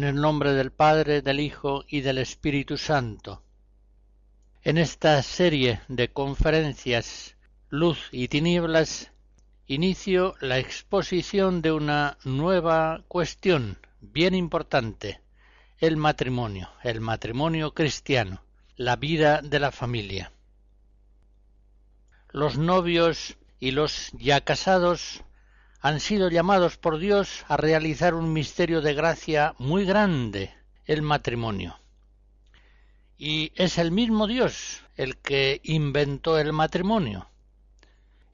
En el nombre del Padre, del Hijo y del Espíritu Santo. En esta serie de conferencias Luz y Tinieblas inicio la exposición de una nueva cuestión bien importante, el matrimonio, el matrimonio cristiano, la vida de la familia. Los novios y los ya casados han sido llamados por Dios a realizar un misterio de gracia muy grande, el matrimonio. Y es el mismo Dios el que inventó el matrimonio.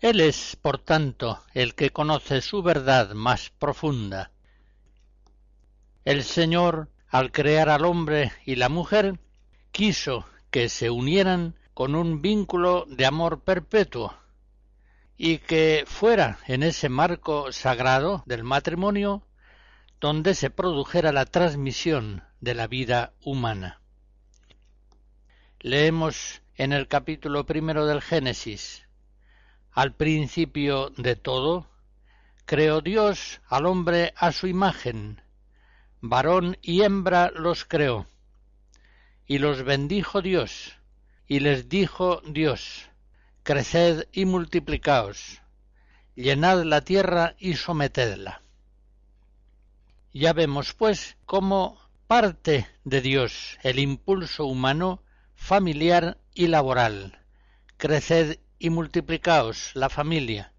Él es, por tanto, el que conoce su verdad más profunda. El Señor, al crear al hombre y la mujer, quiso que se unieran con un vínculo de amor perpetuo, y que fuera en ese marco sagrado del matrimonio donde se produjera la transmisión de la vida humana. Leemos en el capítulo primero del Génesis Al principio de todo, creó Dios al hombre a su imagen, varón y hembra los creó, y los bendijo Dios, y les dijo Dios, Creced y multiplicaos, llenad la tierra y sometedla. Ya vemos, pues, cómo parte de Dios el impulso humano, familiar y laboral. Creced y multiplicaos la familia,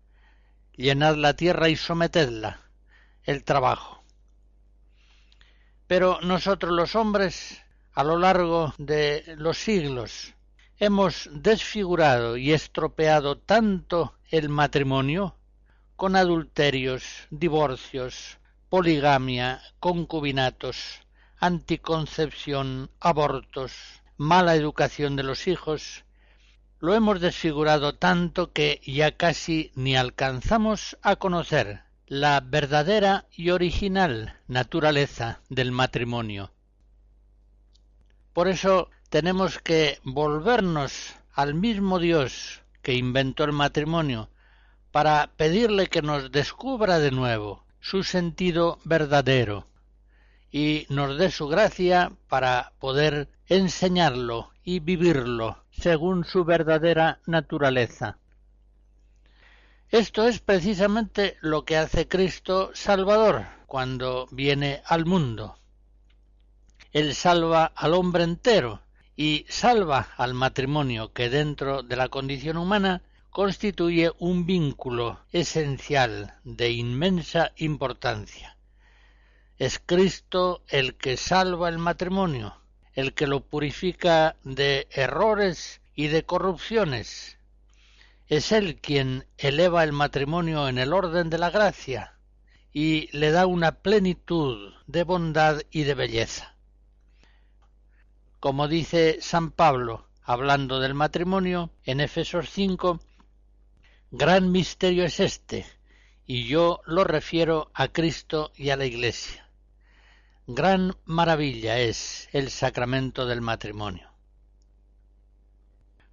llenad la tierra y sometedla, el trabajo. Pero nosotros los hombres, a lo largo de los siglos, hemos desfigurado y estropeado tanto el matrimonio con adulterios, divorcios, poligamia, concubinatos, anticoncepción, abortos, mala educación de los hijos, lo hemos desfigurado tanto que ya casi ni alcanzamos a conocer la verdadera y original naturaleza del matrimonio. Por eso tenemos que volvernos al mismo Dios que inventó el matrimonio para pedirle que nos descubra de nuevo su sentido verdadero y nos dé su gracia para poder enseñarlo y vivirlo según su verdadera naturaleza. Esto es precisamente lo que hace Cristo Salvador cuando viene al mundo. Él salva al hombre entero, y salva al matrimonio que dentro de la condición humana constituye un vínculo esencial de inmensa importancia. Es Cristo el que salva el matrimonio, el que lo purifica de errores y de corrupciones. Es Él quien eleva el matrimonio en el orden de la gracia y le da una plenitud de bondad y de belleza. Como dice San Pablo, hablando del matrimonio, en Efesos 5, gran misterio es este, y yo lo refiero a Cristo y a la Iglesia. Gran maravilla es el sacramento del matrimonio.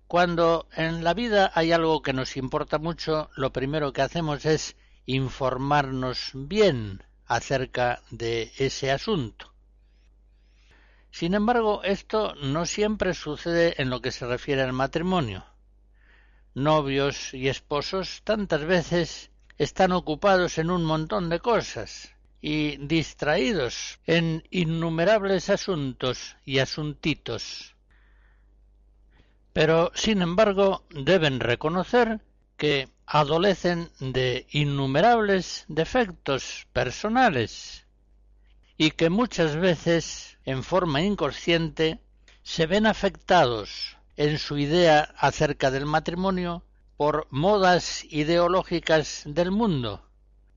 Cuando en la vida hay algo que nos importa mucho, lo primero que hacemos es informarnos bien acerca de ese asunto. Sin embargo, esto no siempre sucede en lo que se refiere al matrimonio. Novios y esposos tantas veces están ocupados en un montón de cosas y distraídos en innumerables asuntos y asuntitos. Pero, sin embargo, deben reconocer que adolecen de innumerables defectos personales y que muchas veces, en forma inconsciente, se ven afectados en su idea acerca del matrimonio por modas ideológicas del mundo,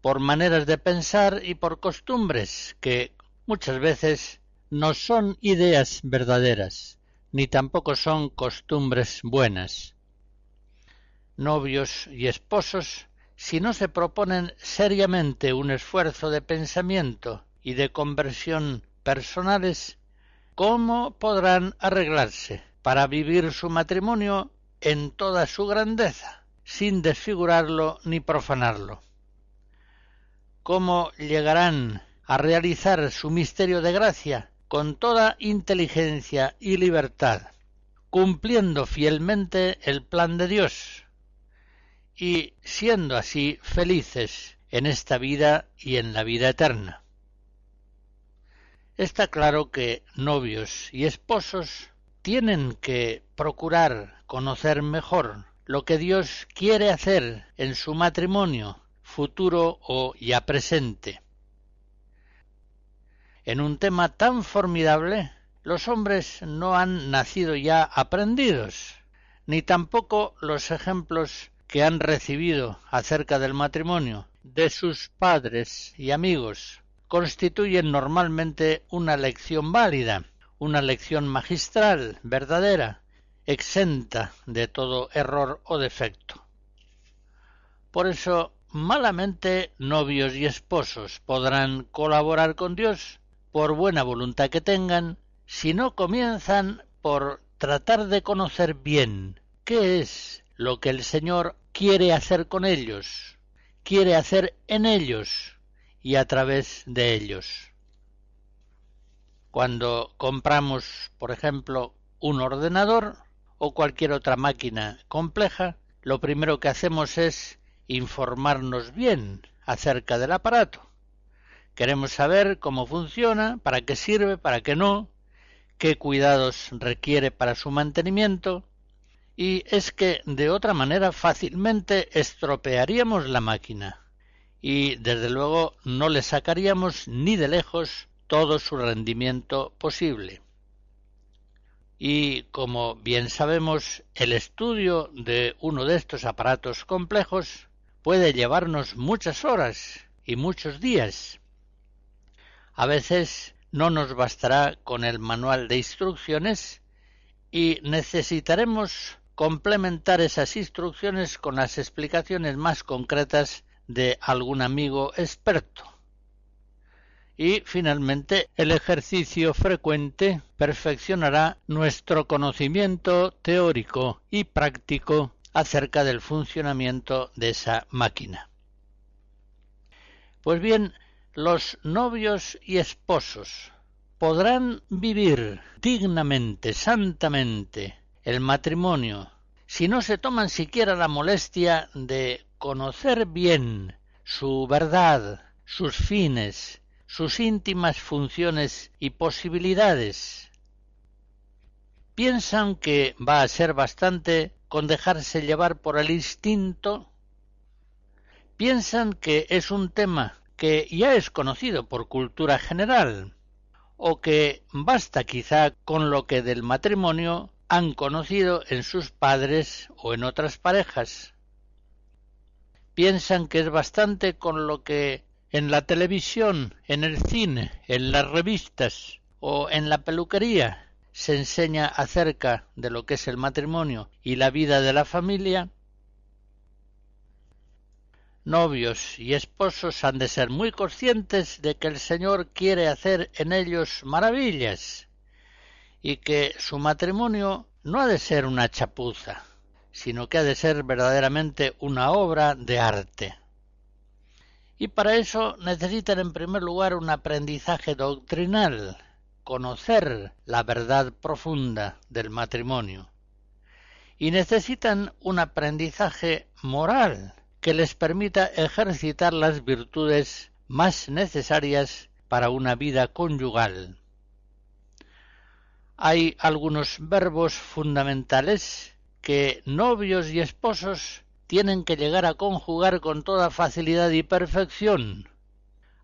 por maneras de pensar y por costumbres que muchas veces no son ideas verdaderas, ni tampoco son costumbres buenas. Novios y esposos, si no se proponen seriamente un esfuerzo de pensamiento y de conversión personales, ¿cómo podrán arreglarse para vivir su matrimonio en toda su grandeza, sin desfigurarlo ni profanarlo? ¿Cómo llegarán a realizar su misterio de gracia con toda inteligencia y libertad, cumpliendo fielmente el plan de Dios, y siendo así felices en esta vida y en la vida eterna. Está claro que novios y esposos tienen que procurar conocer mejor lo que Dios quiere hacer en su matrimonio, futuro o ya presente. En un tema tan formidable, los hombres no han nacido ya aprendidos, ni tampoco los ejemplos que han recibido acerca del matrimonio de sus padres y amigos constituyen normalmente una lección válida, una lección magistral, verdadera, exenta de todo error o defecto. Por eso, malamente novios y esposos podrán colaborar con Dios, por buena voluntad que tengan, si no comienzan por tratar de conocer bien qué es lo que el Señor quiere hacer con ellos, quiere hacer en ellos y a través de ellos. Cuando compramos, por ejemplo, un ordenador o cualquier otra máquina compleja, lo primero que hacemos es informarnos bien acerca del aparato. Queremos saber cómo funciona, para qué sirve, para qué no, qué cuidados requiere para su mantenimiento, y es que de otra manera fácilmente estropearíamos la máquina y desde luego no le sacaríamos ni de lejos todo su rendimiento posible. Y como bien sabemos, el estudio de uno de estos aparatos complejos puede llevarnos muchas horas y muchos días. A veces no nos bastará con el manual de instrucciones y necesitaremos complementar esas instrucciones con las explicaciones más concretas de algún amigo experto. Y finalmente, el ejercicio frecuente perfeccionará nuestro conocimiento teórico y práctico acerca del funcionamiento de esa máquina. Pues bien, los novios y esposos podrán vivir dignamente, santamente, el matrimonio, si no se toman siquiera la molestia de conocer bien su verdad, sus fines, sus íntimas funciones y posibilidades. ¿Piensan que va a ser bastante con dejarse llevar por el instinto? ¿Piensan que es un tema que ya es conocido por cultura general? ¿O que basta quizá con lo que del matrimonio han conocido en sus padres o en otras parejas. Piensan que es bastante con lo que en la televisión, en el cine, en las revistas o en la peluquería se enseña acerca de lo que es el matrimonio y la vida de la familia, novios y esposos han de ser muy conscientes de que el Señor quiere hacer en ellos maravillas y que su matrimonio no ha de ser una chapuza, sino que ha de ser verdaderamente una obra de arte. Y para eso necesitan en primer lugar un aprendizaje doctrinal, conocer la verdad profunda del matrimonio. Y necesitan un aprendizaje moral que les permita ejercitar las virtudes más necesarias para una vida conyugal. Hay algunos verbos fundamentales que novios y esposos tienen que llegar a conjugar con toda facilidad y perfección.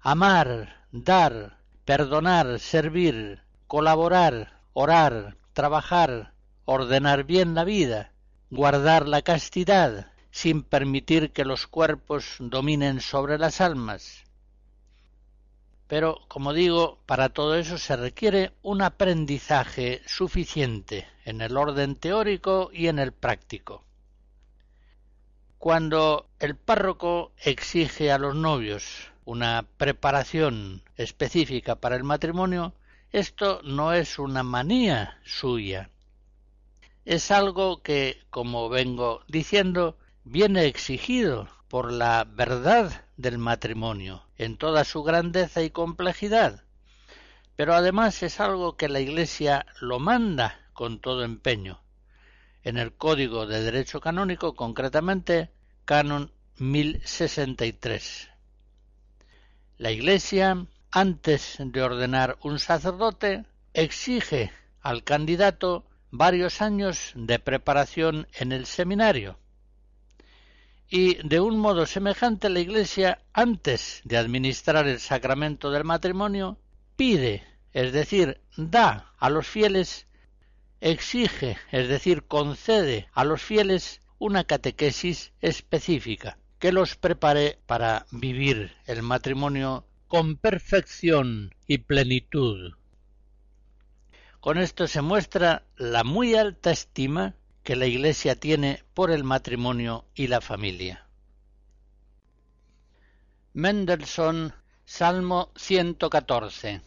Amar, dar, perdonar, servir, colaborar, orar, trabajar, ordenar bien la vida, guardar la castidad, sin permitir que los cuerpos dominen sobre las almas. Pero, como digo, para todo eso se requiere un aprendizaje suficiente en el orden teórico y en el práctico. Cuando el párroco exige a los novios una preparación específica para el matrimonio, esto no es una manía suya. Es algo que, como vengo diciendo, viene exigido por la verdad del matrimonio en toda su grandeza y complejidad. Pero además es algo que la Iglesia lo manda con todo empeño en el Código de Derecho Canónico, concretamente Canon 1063. La Iglesia, antes de ordenar un sacerdote, exige al candidato varios años de preparación en el seminario. Y de un modo semejante la Iglesia, antes de administrar el sacramento del matrimonio, pide, es decir, da a los fieles exige, es decir, concede a los fieles una catequesis específica que los prepare para vivir el matrimonio con perfección y plenitud. Con esto se muestra la muy alta estima que la Iglesia tiene por el matrimonio y la familia. Mendelssohn, Salmo 114.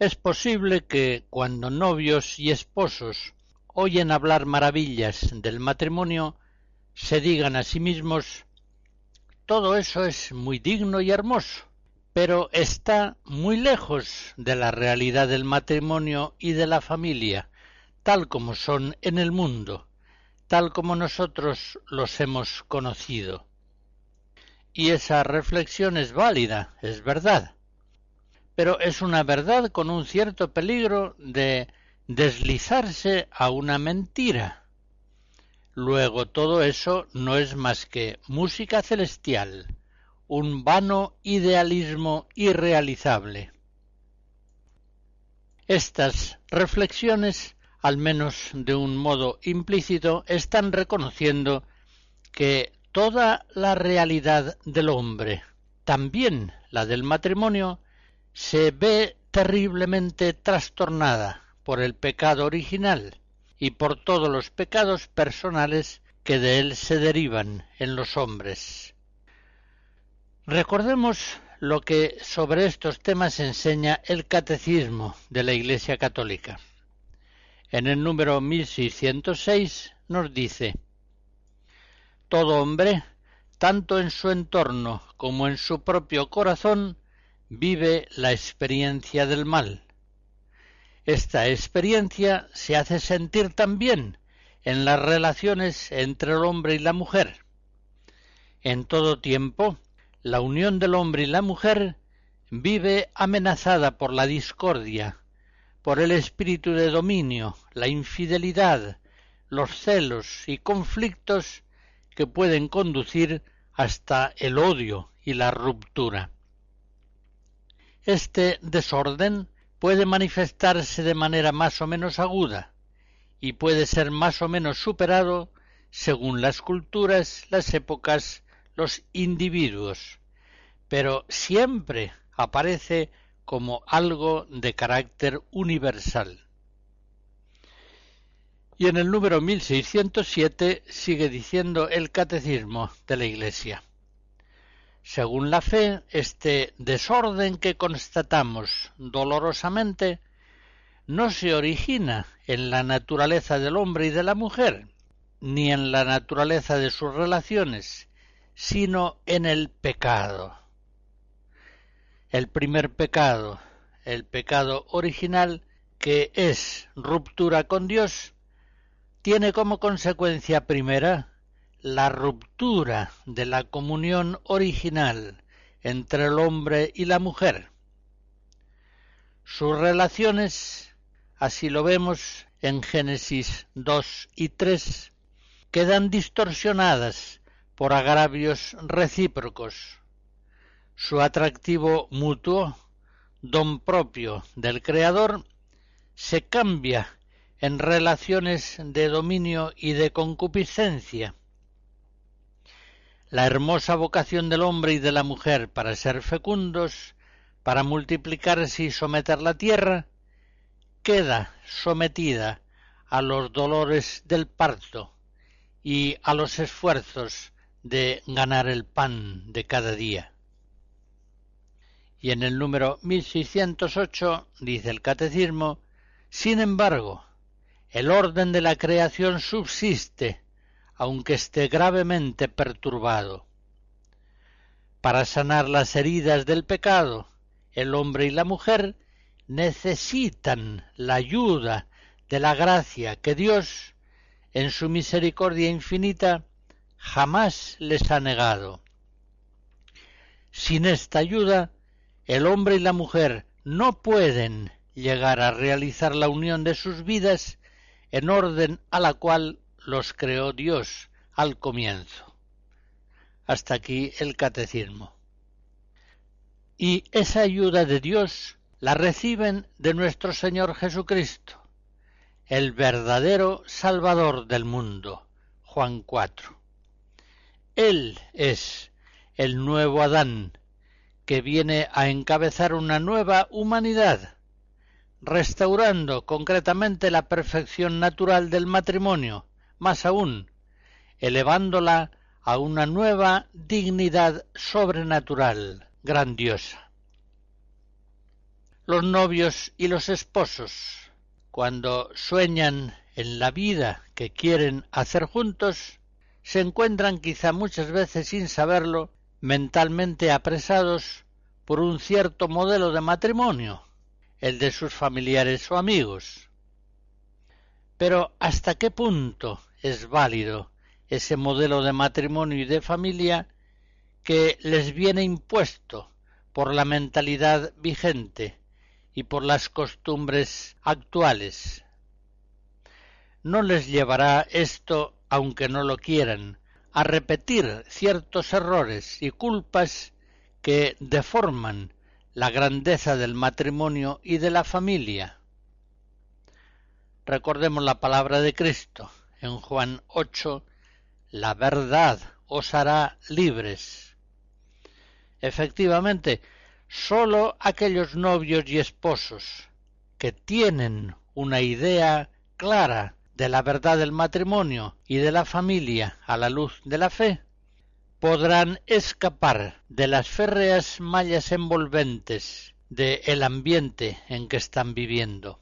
Es posible que cuando novios y esposos oyen hablar maravillas del matrimonio, se digan a sí mismos todo eso es muy digno y hermoso, pero está muy lejos de la realidad del matrimonio y de la familia, tal como son en el mundo, tal como nosotros los hemos conocido. Y esa reflexión es válida, es verdad pero es una verdad con un cierto peligro de deslizarse a una mentira. Luego todo eso no es más que música celestial, un vano idealismo irrealizable. Estas reflexiones al menos de un modo implícito, están reconociendo que toda la realidad del hombre, también la del matrimonio, se ve terriblemente trastornada por el pecado original y por todos los pecados personales que de él se derivan en los hombres. Recordemos lo que sobre estos temas enseña el Catecismo de la Iglesia Católica. En el número 1606 nos dice Todo hombre, tanto en su entorno como en su propio corazón, vive la experiencia del mal. Esta experiencia se hace sentir también en las relaciones entre el hombre y la mujer. En todo tiempo, la unión del hombre y la mujer vive amenazada por la discordia, por el espíritu de dominio, la infidelidad, los celos y conflictos que pueden conducir hasta el odio y la ruptura. Este desorden puede manifestarse de manera más o menos aguda y puede ser más o menos superado según las culturas, las épocas, los individuos, pero siempre aparece como algo de carácter universal. Y en el número 1607 sigue diciendo el catecismo de la Iglesia. Según la fe, este desorden que constatamos dolorosamente no se origina en la naturaleza del hombre y de la mujer, ni en la naturaleza de sus relaciones, sino en el pecado. El primer pecado, el pecado original, que es ruptura con Dios, tiene como consecuencia primera la ruptura de la comunión original entre el hombre y la mujer. Sus relaciones, así lo vemos en Génesis 2 y 3, quedan distorsionadas por agravios recíprocos. Su atractivo mutuo, don propio del Creador, se cambia en relaciones de dominio y de concupiscencia, la hermosa vocación del hombre y de la mujer para ser fecundos, para multiplicarse y someter la tierra, queda sometida a los dolores del parto y a los esfuerzos de ganar el pan de cada día. Y en el número 1608 dice el catecismo, sin embargo, el orden de la creación subsiste aunque esté gravemente perturbado. Para sanar las heridas del pecado, el hombre y la mujer necesitan la ayuda de la gracia que Dios, en su misericordia infinita, jamás les ha negado. Sin esta ayuda, el hombre y la mujer no pueden llegar a realizar la unión de sus vidas en orden a la cual los creó Dios al comienzo. Hasta aquí el catecismo. Y esa ayuda de Dios la reciben de nuestro Señor Jesucristo, el verdadero Salvador del mundo. Juan 4. Él es el nuevo Adán, que viene a encabezar una nueva humanidad, restaurando concretamente la perfección natural del matrimonio, más aún, elevándola a una nueva dignidad sobrenatural, grandiosa. Los novios y los esposos, cuando sueñan en la vida que quieren hacer juntos, se encuentran quizá muchas veces sin saberlo mentalmente apresados por un cierto modelo de matrimonio, el de sus familiares o amigos. Pero ¿hasta qué punto es válido ese modelo de matrimonio y de familia que les viene impuesto por la mentalidad vigente y por las costumbres actuales. No les llevará esto, aunque no lo quieran, a repetir ciertos errores y culpas que deforman la grandeza del matrimonio y de la familia. Recordemos la palabra de Cristo en Juan 8, la verdad os hará libres. Efectivamente, sólo aquellos novios y esposos que tienen una idea clara de la verdad del matrimonio y de la familia a la luz de la fe, podrán escapar de las férreas mallas envolventes del ambiente en que están viviendo.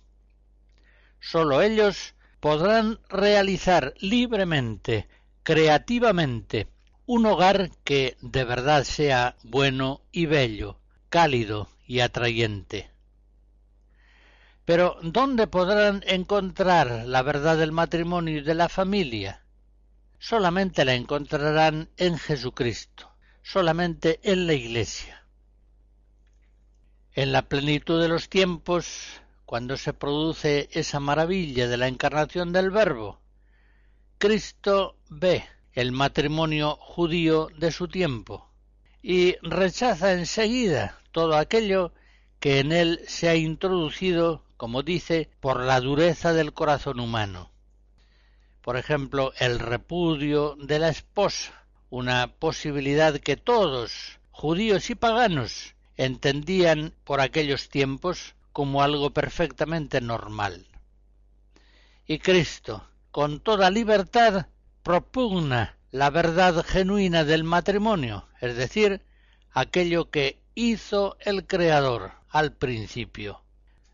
Sólo ellos podrán realizar libremente, creativamente, un hogar que de verdad sea bueno y bello, cálido y atrayente. Pero ¿dónde podrán encontrar la verdad del matrimonio y de la familia? Solamente la encontrarán en Jesucristo, solamente en la Iglesia. En la plenitud de los tiempos, cuando se produce esa maravilla de la encarnación del Verbo, Cristo ve el matrimonio judío de su tiempo y rechaza enseguida todo aquello que en él se ha introducido, como dice, por la dureza del corazón humano. Por ejemplo, el repudio de la esposa, una posibilidad que todos, judíos y paganos, entendían por aquellos tiempos como algo perfectamente normal. Y Cristo, con toda libertad, propugna la verdad genuina del matrimonio, es decir, aquello que hizo el Creador al principio.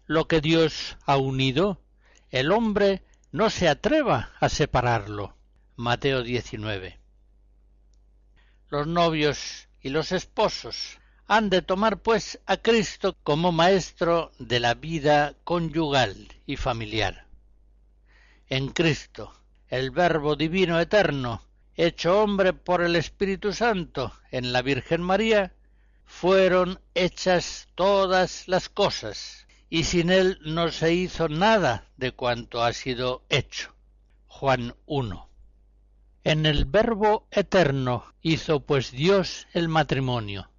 Lo que Dios ha unido, el hombre no se atreva a separarlo. Mateo 19. Los novios y los esposos han de tomar pues a Cristo como maestro de la vida conyugal y familiar. En Cristo, el Verbo Divino Eterno, hecho hombre por el Espíritu Santo en la Virgen María, fueron hechas todas las cosas, y sin él no se hizo nada de cuanto ha sido hecho. Juan 1. En el Verbo Eterno hizo pues Dios el matrimonio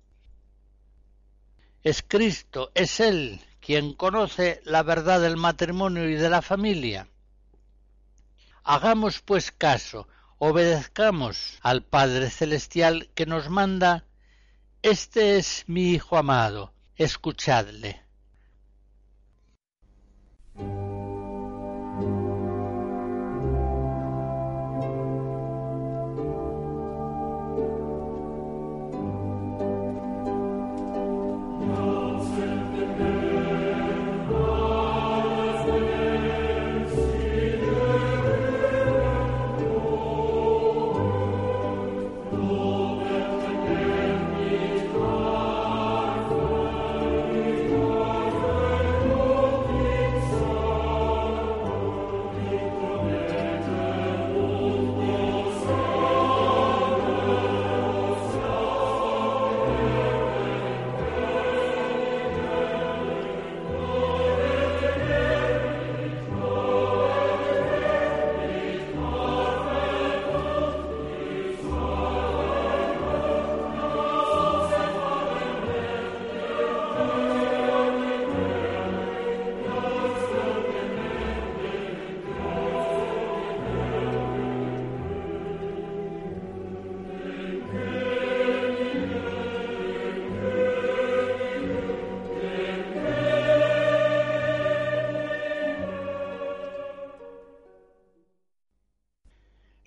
es Cristo, es Él quien conoce la verdad del matrimonio y de la familia. Hagamos pues caso, obedezcamos al Padre Celestial que nos manda, Este es mi Hijo amado, escuchadle.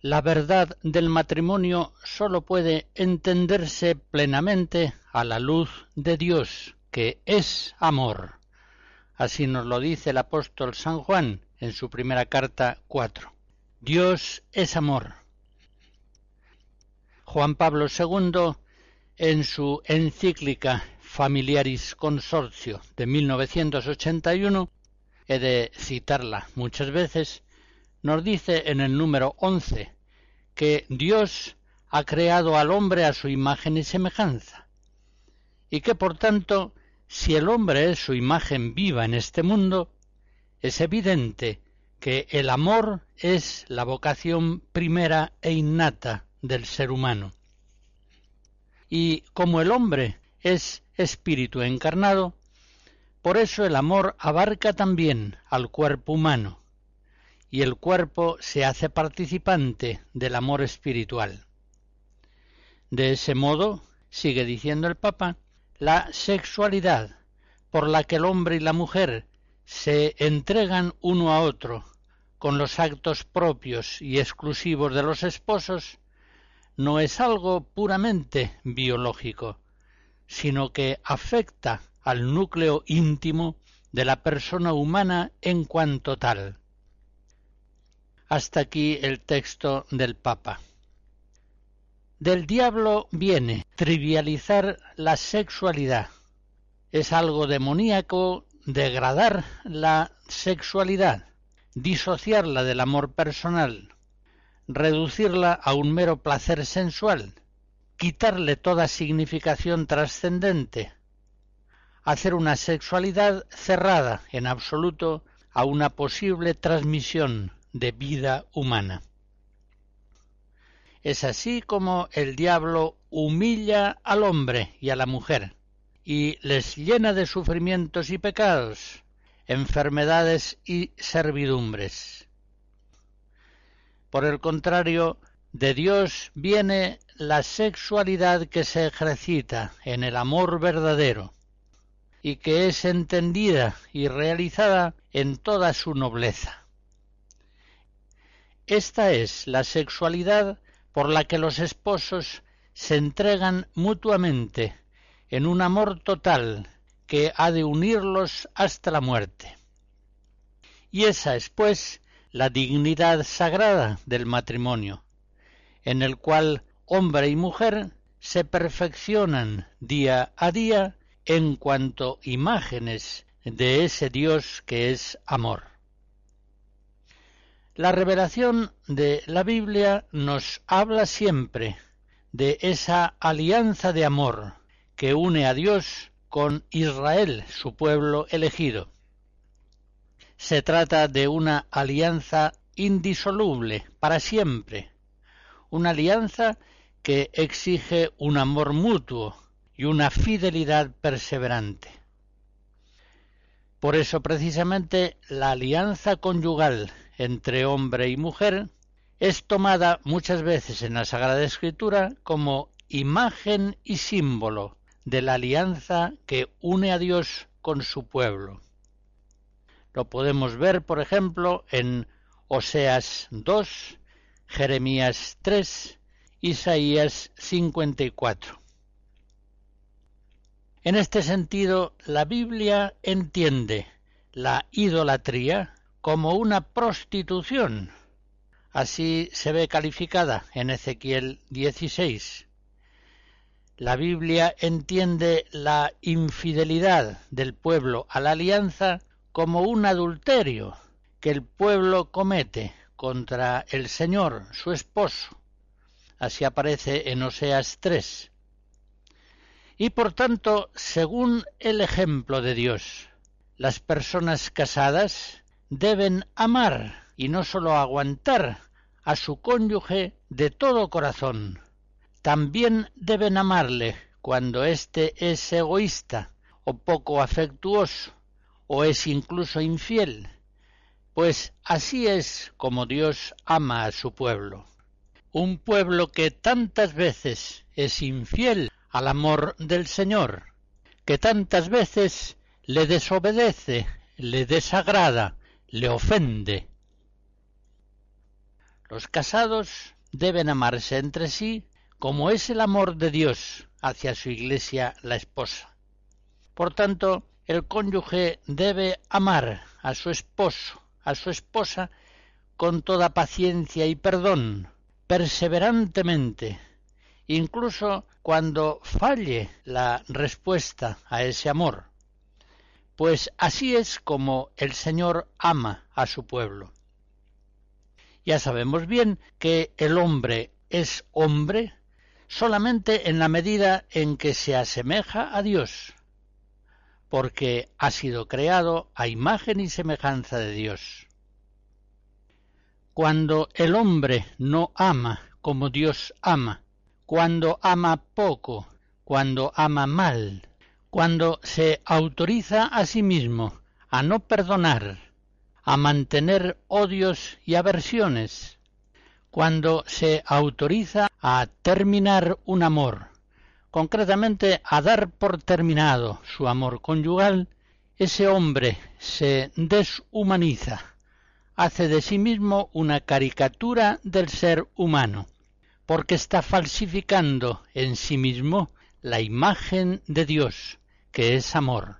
La verdad del matrimonio sólo puede entenderse plenamente a la luz de Dios, que es amor. Así nos lo dice el apóstol San Juan en su primera carta 4. Dios es amor. Juan Pablo II, en su encíclica Familiaris Consortio de 1981, he de citarla muchas veces, nos dice en el número 11 que Dios ha creado al hombre a su imagen y semejanza, y que por tanto, si el hombre es su imagen viva en este mundo, es evidente que el amor es la vocación primera e innata del ser humano. Y como el hombre es espíritu encarnado, por eso el amor abarca también al cuerpo humano, y el cuerpo se hace participante del amor espiritual. De ese modo, sigue diciendo el Papa, la sexualidad por la que el hombre y la mujer se entregan uno a otro con los actos propios y exclusivos de los esposos, no es algo puramente biológico, sino que afecta al núcleo íntimo de la persona humana en cuanto tal. Hasta aquí el texto del Papa. Del diablo viene trivializar la sexualidad. Es algo demoníaco degradar la sexualidad, disociarla del amor personal, reducirla a un mero placer sensual, quitarle toda significación trascendente, hacer una sexualidad cerrada en absoluto a una posible transmisión de vida humana. Es así como el diablo humilla al hombre y a la mujer y les llena de sufrimientos y pecados, enfermedades y servidumbres. Por el contrario, de Dios viene la sexualidad que se ejercita en el amor verdadero, y que es entendida y realizada en toda su nobleza. Esta es la sexualidad por la que los esposos se entregan mutuamente en un amor total que ha de unirlos hasta la muerte. Y esa es, pues, la dignidad sagrada del matrimonio, en el cual hombre y mujer se perfeccionan día a día en cuanto imágenes de ese Dios que es amor. La revelación de la Biblia nos habla siempre de esa alianza de amor que une a Dios con Israel, su pueblo elegido. Se trata de una alianza indisoluble para siempre, una alianza que exige un amor mutuo y una fidelidad perseverante. Por eso precisamente la alianza conyugal entre hombre y mujer es tomada muchas veces en la Sagrada Escritura como imagen y símbolo de la alianza que une a Dios con su pueblo. Lo podemos ver, por ejemplo, en Oseas 2, Jeremías 3, Isaías 54. En este sentido, la Biblia entiende la idolatría como una prostitución. Así se ve calificada en Ezequiel 16. La Biblia entiende la infidelidad del pueblo a la alianza como un adulterio que el pueblo comete contra el Señor, su esposo. Así aparece en Oseas 3 y por tanto, según el ejemplo de Dios, las personas casadas deben amar y no sólo aguantar a su cónyuge de todo corazón. También deben amarle cuando éste es egoísta o poco afectuoso o es incluso infiel, pues así es como Dios ama a su pueblo. Un pueblo que tantas veces es infiel al amor del Señor, que tantas veces le desobedece, le desagrada, le ofende. Los casados deben amarse entre sí como es el amor de Dios hacia su iglesia la esposa. Por tanto, el cónyuge debe amar a su esposo, a su esposa, con toda paciencia y perdón, perseverantemente, incluso cuando falle la respuesta a ese amor, pues así es como el Señor ama a su pueblo. Ya sabemos bien que el hombre es hombre solamente en la medida en que se asemeja a Dios, porque ha sido creado a imagen y semejanza de Dios. Cuando el hombre no ama como Dios ama, cuando ama poco, cuando ama mal, cuando se autoriza a sí mismo a no perdonar, a mantener odios y aversiones, cuando se autoriza a terminar un amor, concretamente a dar por terminado su amor conyugal, ese hombre se deshumaniza, hace de sí mismo una caricatura del ser humano, porque está falsificando en sí mismo la imagen de Dios, que es amor.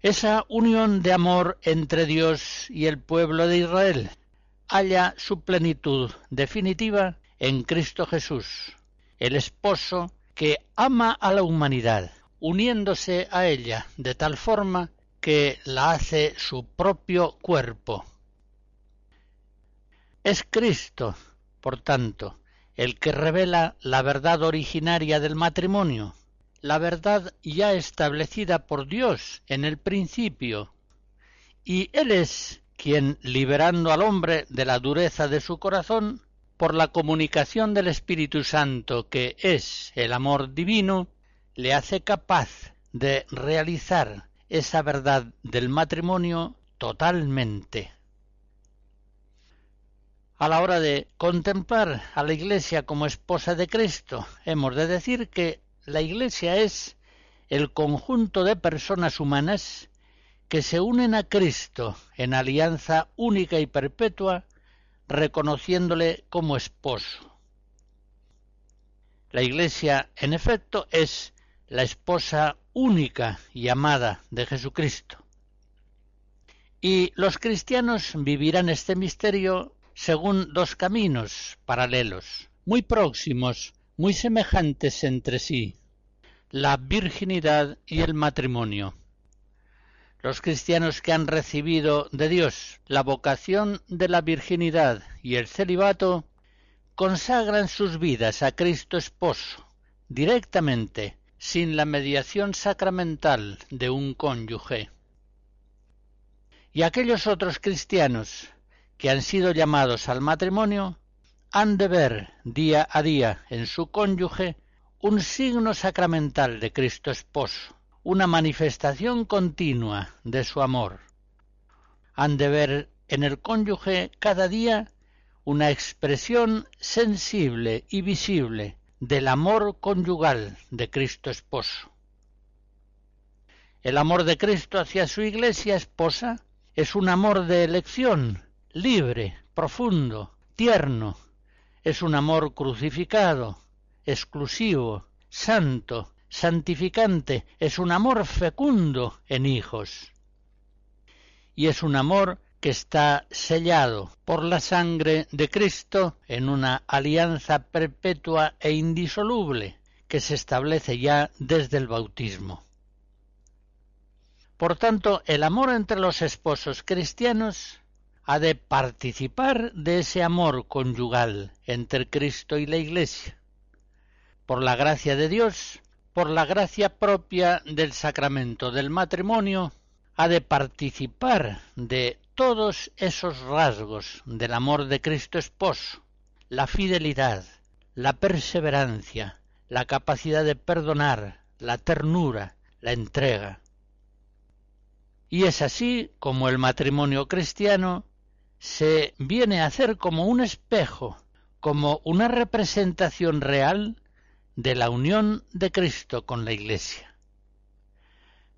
Esa unión de amor entre Dios y el pueblo de Israel halla su plenitud definitiva en Cristo Jesús, el esposo que ama a la humanidad, uniéndose a ella de tal forma que la hace su propio cuerpo. Es Cristo, por tanto, el que revela la verdad originaria del matrimonio, la verdad ya establecida por Dios en el principio, y Él es quien, liberando al hombre de la dureza de su corazón, por la comunicación del Espíritu Santo, que es el amor divino, le hace capaz de realizar esa verdad del matrimonio totalmente. A la hora de contemplar a la Iglesia como esposa de Cristo, hemos de decir que la Iglesia es el conjunto de personas humanas que se unen a Cristo en alianza única y perpetua, reconociéndole como esposo. La Iglesia, en efecto, es la esposa única y amada de Jesucristo. Y los cristianos vivirán este misterio según dos caminos paralelos, muy próximos, muy semejantes entre sí, la virginidad y el matrimonio. Los cristianos que han recibido de Dios la vocación de la virginidad y el celibato consagran sus vidas a Cristo esposo, directamente, sin la mediación sacramental de un cónyuge. Y aquellos otros cristianos que han sido llamados al matrimonio han de ver día a día en su cónyuge un signo sacramental de Cristo esposo, una manifestación continua de su amor. Han de ver en el cónyuge cada día una expresión sensible y visible del amor conyugal de Cristo esposo. El amor de Cristo hacia su iglesia esposa es un amor de elección, libre, profundo, tierno. Es un amor crucificado, exclusivo, santo, santificante. Es un amor fecundo en hijos. Y es un amor que está sellado por la sangre de Cristo en una alianza perpetua e indisoluble que se establece ya desde el bautismo. Por tanto, el amor entre los esposos cristianos ha de participar de ese amor conyugal entre Cristo y la Iglesia. Por la gracia de Dios, por la gracia propia del sacramento del matrimonio, ha de participar de todos esos rasgos del amor de Cristo esposo, la fidelidad, la perseverancia, la capacidad de perdonar, la ternura, la entrega. Y es así como el matrimonio cristiano se viene a hacer como un espejo, como una representación real de la unión de Cristo con la Iglesia.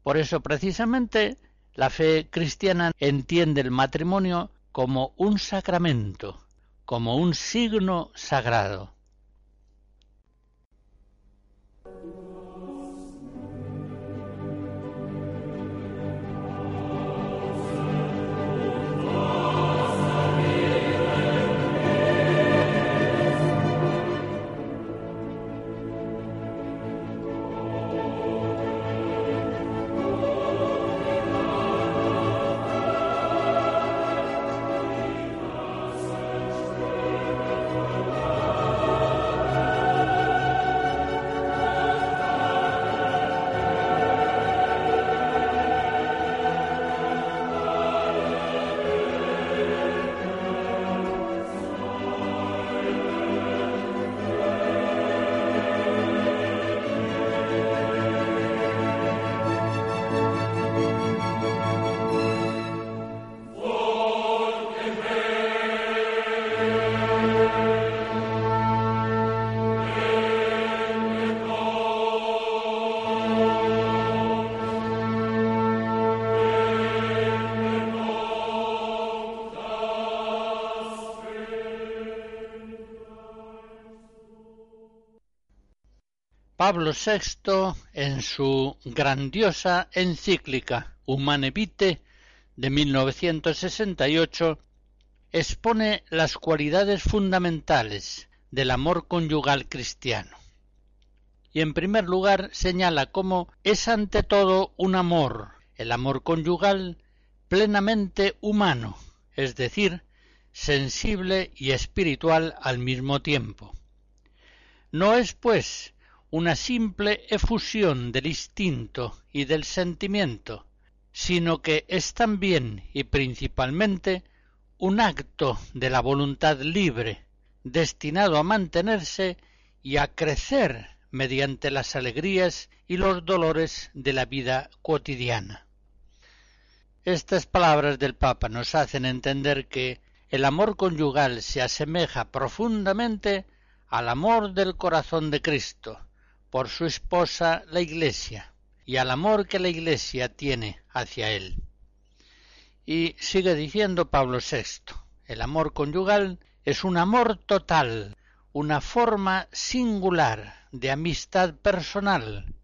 Por eso precisamente la fe cristiana entiende el matrimonio como un sacramento, como un signo sagrado. Pablo VI, en su grandiosa encíclica Humane Vitae de 1968, expone las cualidades fundamentales del amor conyugal cristiano. Y en primer lugar señala cómo es ante todo un amor, el amor conyugal, plenamente humano, es decir, sensible y espiritual al mismo tiempo. No es, pues, una simple efusión del instinto y del sentimiento, sino que es también y principalmente un acto de la voluntad libre, destinado a mantenerse y a crecer mediante las alegrías y los dolores de la vida cotidiana. Estas palabras del Papa nos hacen entender que el amor conyugal se asemeja profundamente al amor del corazón de Cristo por su esposa la Iglesia y al amor que la Iglesia tiene hacia él. Y sigue diciendo Pablo VI, el amor conyugal es un amor total, una forma singular de amistad personal,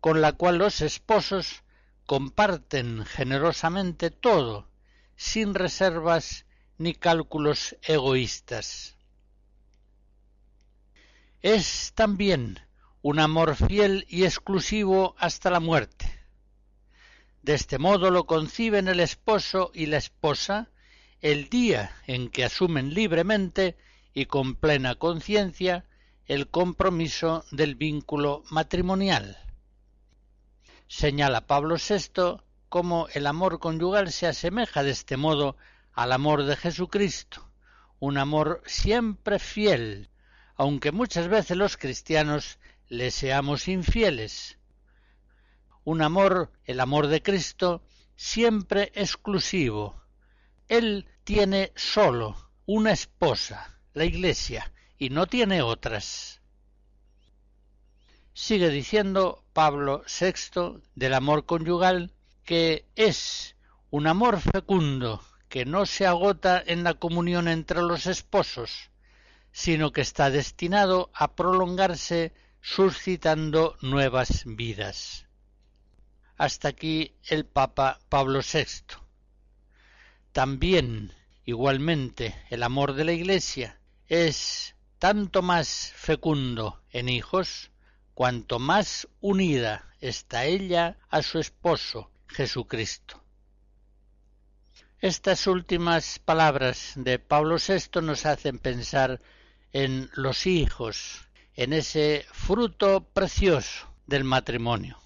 con la cual los esposos comparten generosamente todo, sin reservas ni cálculos egoístas es también un amor fiel y exclusivo hasta la muerte. De este modo lo conciben el esposo y la esposa el día en que asumen libremente y con plena conciencia el compromiso del vínculo matrimonial. Señala Pablo VI cómo el amor conyugal se asemeja de este modo al amor de Jesucristo, un amor siempre fiel, aunque muchas veces los cristianos le seamos infieles. Un amor, el amor de Cristo, siempre exclusivo. Él tiene solo una esposa, la Iglesia, y no tiene otras. Sigue diciendo Pablo VI del amor conyugal que es un amor fecundo que no se agota en la comunión entre los esposos, sino que está destinado a prolongarse suscitando nuevas vidas. Hasta aquí el Papa Pablo VI. También, igualmente, el amor de la Iglesia es tanto más fecundo en hijos, cuanto más unida está ella a su esposo, Jesucristo. Estas últimas palabras de Pablo VI nos hacen pensar en los hijos, en ese fruto precioso del matrimonio.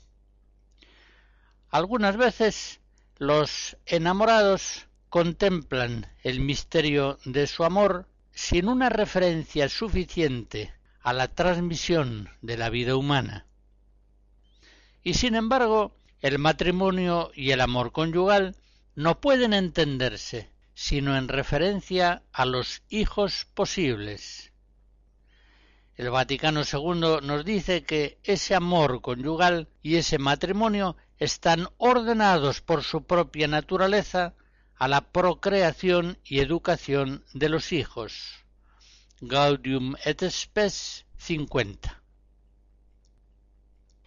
Algunas veces los enamorados contemplan el misterio de su amor sin una referencia suficiente a la transmisión de la vida humana. Y sin embargo, el matrimonio y el amor conyugal no pueden entenderse sino en referencia a los hijos posibles el Vaticano II nos dice que ese amor conyugal y ese matrimonio están ordenados por su propia naturaleza a la procreación y educación de los hijos. Gaudium et Spes 50.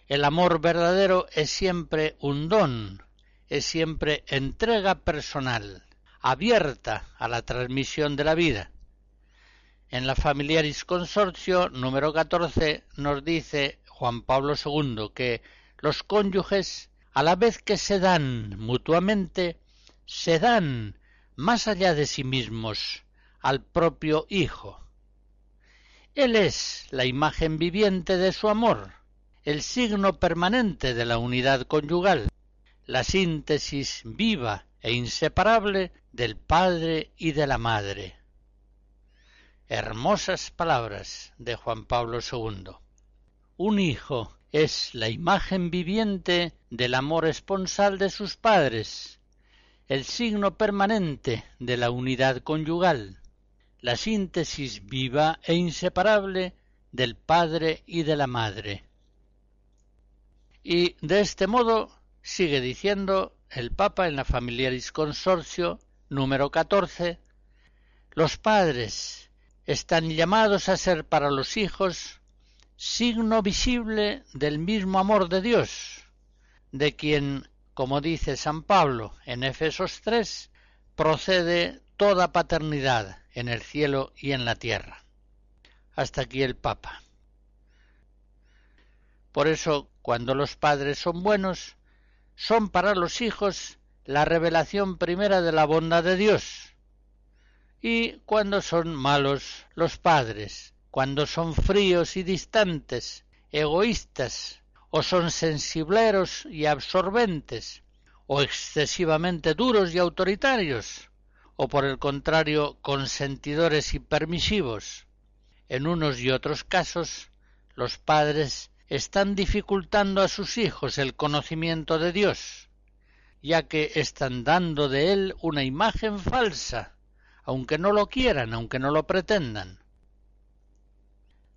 El amor verdadero es siempre un don, es siempre entrega personal, abierta a la transmisión de la vida. En la Familiaris Consortio número 14 nos dice Juan Pablo II que los cónyuges, a la vez que se dan mutuamente, se dan más allá de sí mismos al propio Hijo. Él es la imagen viviente de su amor, el signo permanente de la unidad conyugal, la síntesis viva e inseparable del Padre y de la Madre. Hermosas palabras de Juan Pablo II. Un hijo es la imagen viviente del amor esponsal de sus padres, el signo permanente de la unidad conyugal, la síntesis viva e inseparable del padre y de la madre. Y de este modo sigue diciendo el Papa en la Familiaris Consorcio número 14, los padres están llamados a ser para los hijos signo visible del mismo amor de Dios, de quien, como dice San Pablo en Efesos 3, procede toda paternidad en el cielo y en la tierra. Hasta aquí el Papa. Por eso, cuando los padres son buenos, son para los hijos la revelación primera de la bondad de Dios. Y cuando son malos los padres, cuando son fríos y distantes, egoístas, o son sensibleros y absorbentes, o excesivamente duros y autoritarios, o por el contrario consentidores y permisivos. En unos y otros casos, los padres están dificultando a sus hijos el conocimiento de Dios, ya que están dando de él una imagen falsa, aunque no lo quieran, aunque no lo pretendan.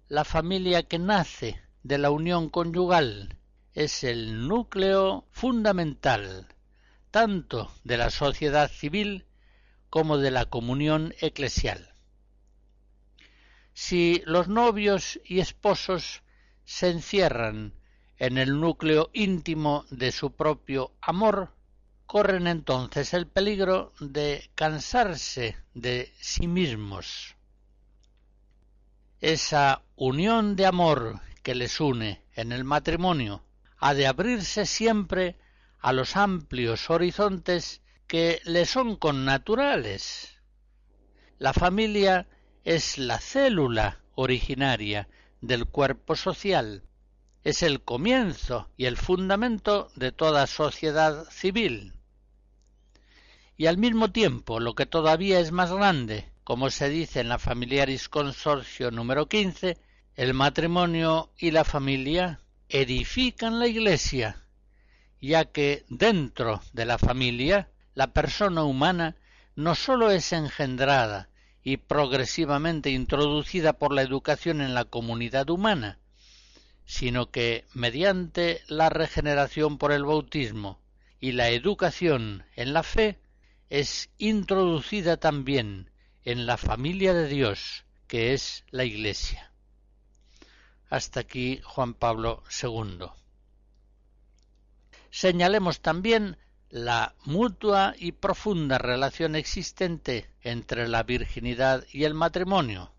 La familia que nace de la unión conyugal es el núcleo fundamental tanto de la sociedad civil como de la comunión eclesial. Si los novios y esposos se encierran en el núcleo íntimo de su propio amor, corren entonces el peligro de cansarse de sí mismos. Esa unión de amor que les une en el matrimonio ha de abrirse siempre a los amplios horizontes que le son connaturales. La familia es la célula originaria del cuerpo social. Es el comienzo y el fundamento de toda sociedad civil. Y al mismo tiempo, lo que todavía es más grande, como se dice en la Familiaris Consorcio número 15, el matrimonio y la familia edifican la Iglesia, ya que dentro de la familia la persona humana no sólo es engendrada, y progresivamente introducida por la educación en la comunidad humana, sino que mediante la regeneración por el bautismo y la educación en la fe es introducida también en la familia de Dios, que es la Iglesia. Hasta aquí Juan Pablo II. Señalemos también la mutua y profunda relación existente entre la virginidad y el matrimonio.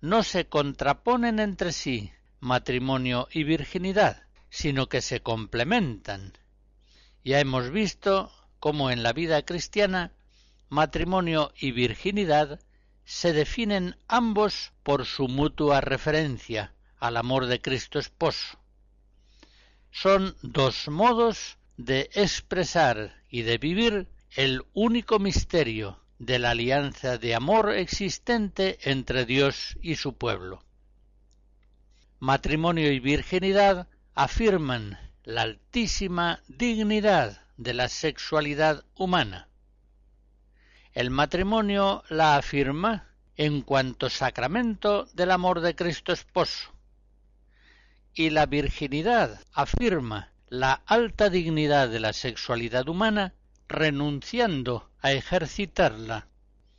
No se contraponen entre sí matrimonio y virginidad, sino que se complementan. Ya hemos visto cómo en la vida cristiana matrimonio y virginidad se definen ambos por su mutua referencia al amor de Cristo esposo. Son dos modos de expresar y de vivir el único misterio de la alianza de amor existente entre Dios y su pueblo. Matrimonio y virginidad afirman la altísima dignidad de la sexualidad humana. El matrimonio la afirma en cuanto sacramento del amor de Cristo esposo. Y la virginidad afirma la alta dignidad de la sexualidad humana renunciando a ejercitarla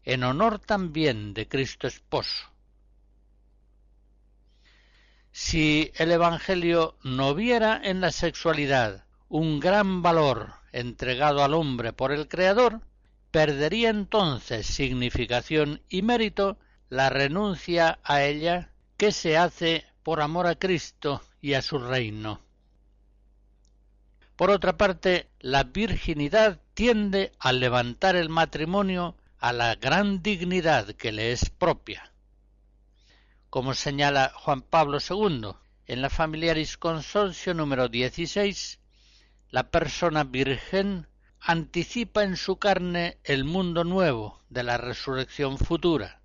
en honor también de Cristo esposo. Si el Evangelio no viera en la sexualidad un gran valor entregado al hombre por el Creador, perdería entonces significación y mérito la renuncia a ella que se hace por amor a Cristo y a su reino. Por otra parte, la virginidad tiende a levantar el matrimonio a la gran dignidad que le es propia. Como señala Juan Pablo II en la Familiaris Consorcio número 16, la persona virgen anticipa en su carne el mundo nuevo de la resurrección futura.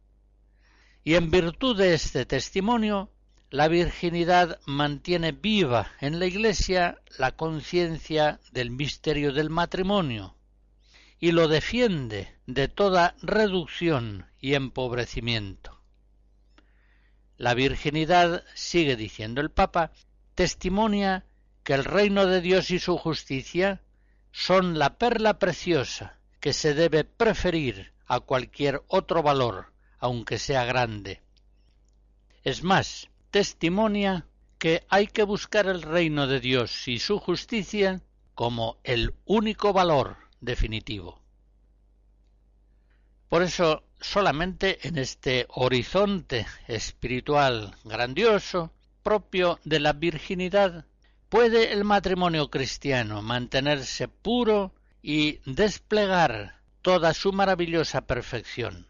Y en virtud de este testimonio, la virginidad mantiene viva en la Iglesia la conciencia del misterio del matrimonio y lo defiende de toda reducción y empobrecimiento. La virginidad, sigue diciendo el Papa, testimonia que el reino de Dios y su justicia son la perla preciosa que se debe preferir a cualquier otro valor, aunque sea grande. Es más, testimonia que hay que buscar el reino de Dios y su justicia como el único valor definitivo. Por eso, solamente en este horizonte espiritual grandioso, propio de la virginidad, puede el matrimonio cristiano mantenerse puro y desplegar toda su maravillosa perfección.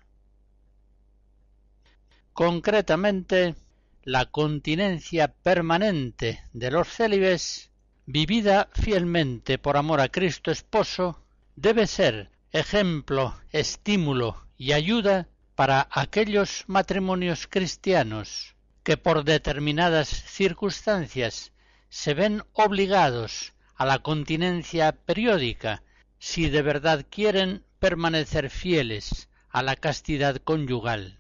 Concretamente, la continencia permanente de los célibes, vivida fielmente por amor a Cristo Esposo, debe ser ejemplo, estímulo y ayuda para aquellos matrimonios cristianos que por determinadas circunstancias se ven obligados a la continencia periódica si de verdad quieren permanecer fieles a la castidad conyugal.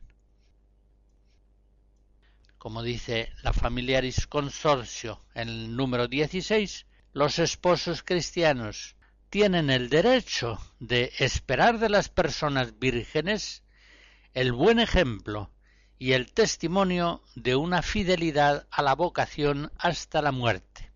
Como dice la Familiaris Consorcio en el número 16, los esposos cristianos tienen el derecho de esperar de las personas vírgenes el buen ejemplo y el testimonio de una fidelidad a la vocación hasta la muerte.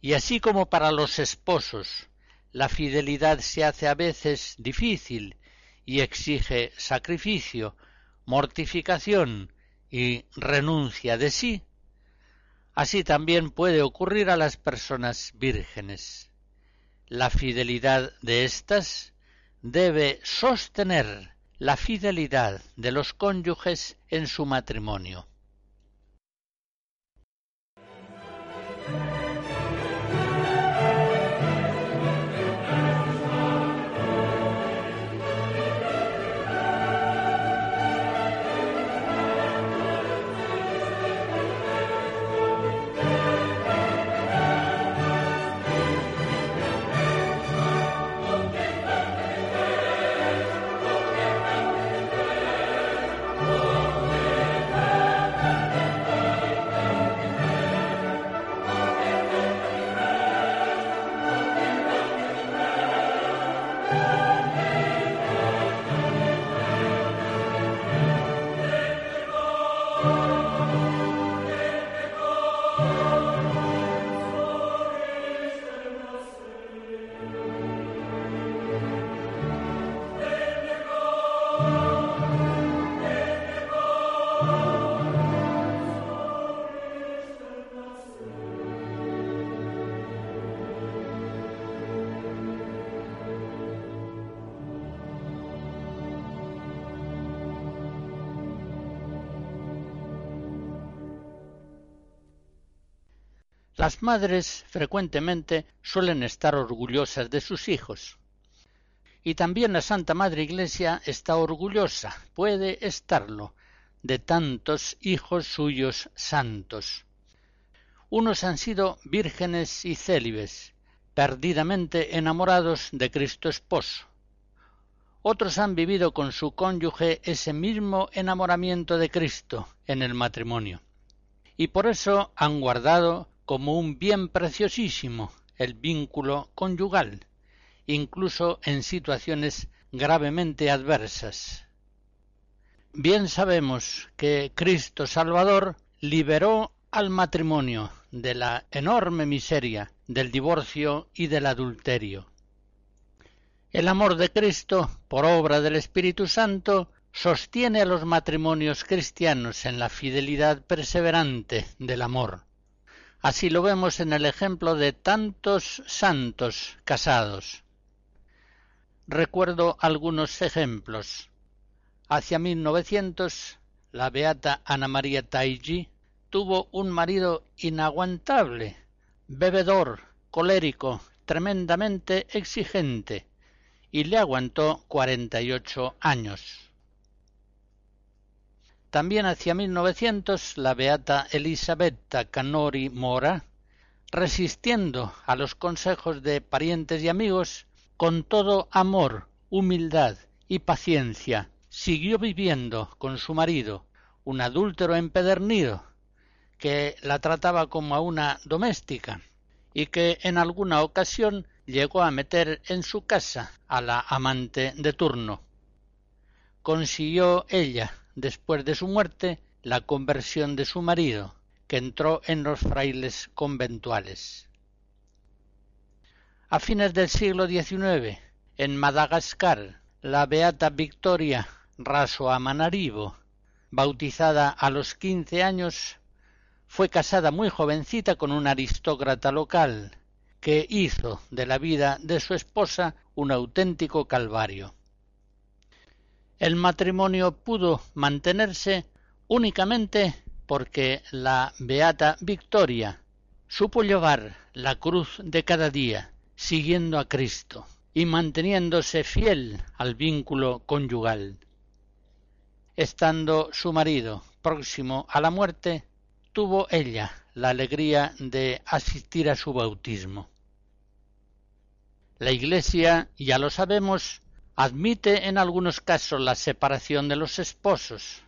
Y así como para los esposos la fidelidad se hace a veces difícil y exige sacrificio, mortificación y renuncia de sí, así también puede ocurrir a las personas vírgenes la fidelidad de éstas debe sostener la fidelidad de los cónyuges en su matrimonio. Las madres frecuentemente suelen estar orgullosas de sus hijos. Y también la Santa Madre Iglesia está orgullosa, puede estarlo, de tantos hijos suyos santos. Unos han sido vírgenes y célibes, perdidamente enamorados de Cristo esposo. Otros han vivido con su cónyuge ese mismo enamoramiento de Cristo en el matrimonio. Y por eso han guardado como un bien preciosísimo el vínculo conyugal, incluso en situaciones gravemente adversas. Bien sabemos que Cristo Salvador liberó al matrimonio de la enorme miseria del divorcio y del adulterio. El amor de Cristo, por obra del Espíritu Santo, sostiene a los matrimonios cristianos en la fidelidad perseverante del amor. Así lo vemos en el ejemplo de tantos santos casados. Recuerdo algunos ejemplos. Hacia 1900, la beata Ana María Taigi tuvo un marido inaguantable, bebedor, colérico, tremendamente exigente, y le aguantó cuarenta y ocho años. También hacia 1900 la beata Elisabetta Canori Mora, resistiendo a los consejos de parientes y amigos, con todo amor, humildad y paciencia, siguió viviendo con su marido, un adúltero empedernido, que la trataba como a una doméstica, y que en alguna ocasión llegó a meter en su casa a la amante de turno. Consiguió ella después de su muerte, la conversión de su marido, que entró en los frailes conventuales. A fines del siglo XIX, en Madagascar, la beata Victoria Raso Amanarivo, bautizada a los quince años, fue casada muy jovencita con un aristócrata local, que hizo de la vida de su esposa un auténtico calvario. El matrimonio pudo mantenerse únicamente porque la beata Victoria supo llevar la cruz de cada día, siguiendo a Cristo y manteniéndose fiel al vínculo conyugal. Estando su marido próximo a la muerte, tuvo ella la alegría de asistir a su bautismo. La Iglesia, ya lo sabemos, admite en algunos casos la separación de los esposos,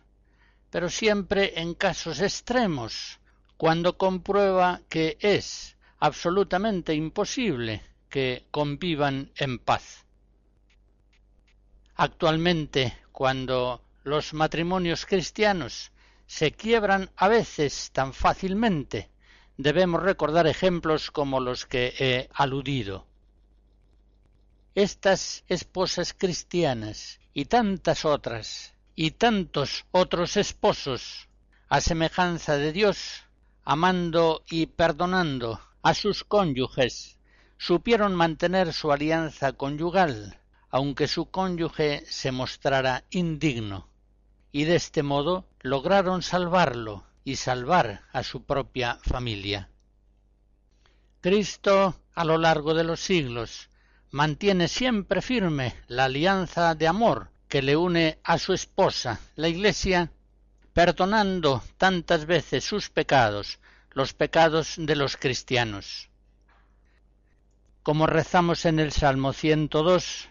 pero siempre en casos extremos, cuando comprueba que es absolutamente imposible que convivan en paz. Actualmente, cuando los matrimonios cristianos se quiebran a veces tan fácilmente, debemos recordar ejemplos como los que he aludido. Estas esposas cristianas y tantas otras y tantos otros esposos, a semejanza de Dios, amando y perdonando a sus cónyuges, supieron mantener su alianza conyugal, aunque su cónyuge se mostrara indigno y de este modo lograron salvarlo y salvar a su propia familia. Cristo, a lo largo de los siglos, mantiene siempre firme la alianza de amor que le une a su esposa, la Iglesia, perdonando tantas veces sus pecados, los pecados de los cristianos. Como rezamos en el Salmo 102,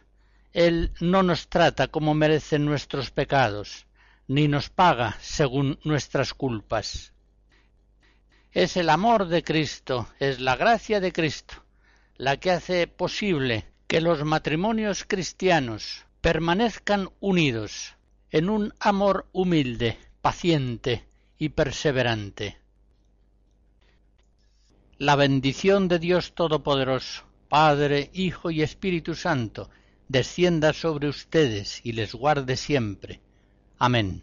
Él no nos trata como merecen nuestros pecados, ni nos paga según nuestras culpas. Es el amor de Cristo, es la gracia de Cristo, la que hace posible que los matrimonios cristianos permanezcan unidos en un amor humilde, paciente y perseverante. La bendición de Dios Todopoderoso, Padre, Hijo y Espíritu Santo, descienda sobre ustedes y les guarde siempre Amén.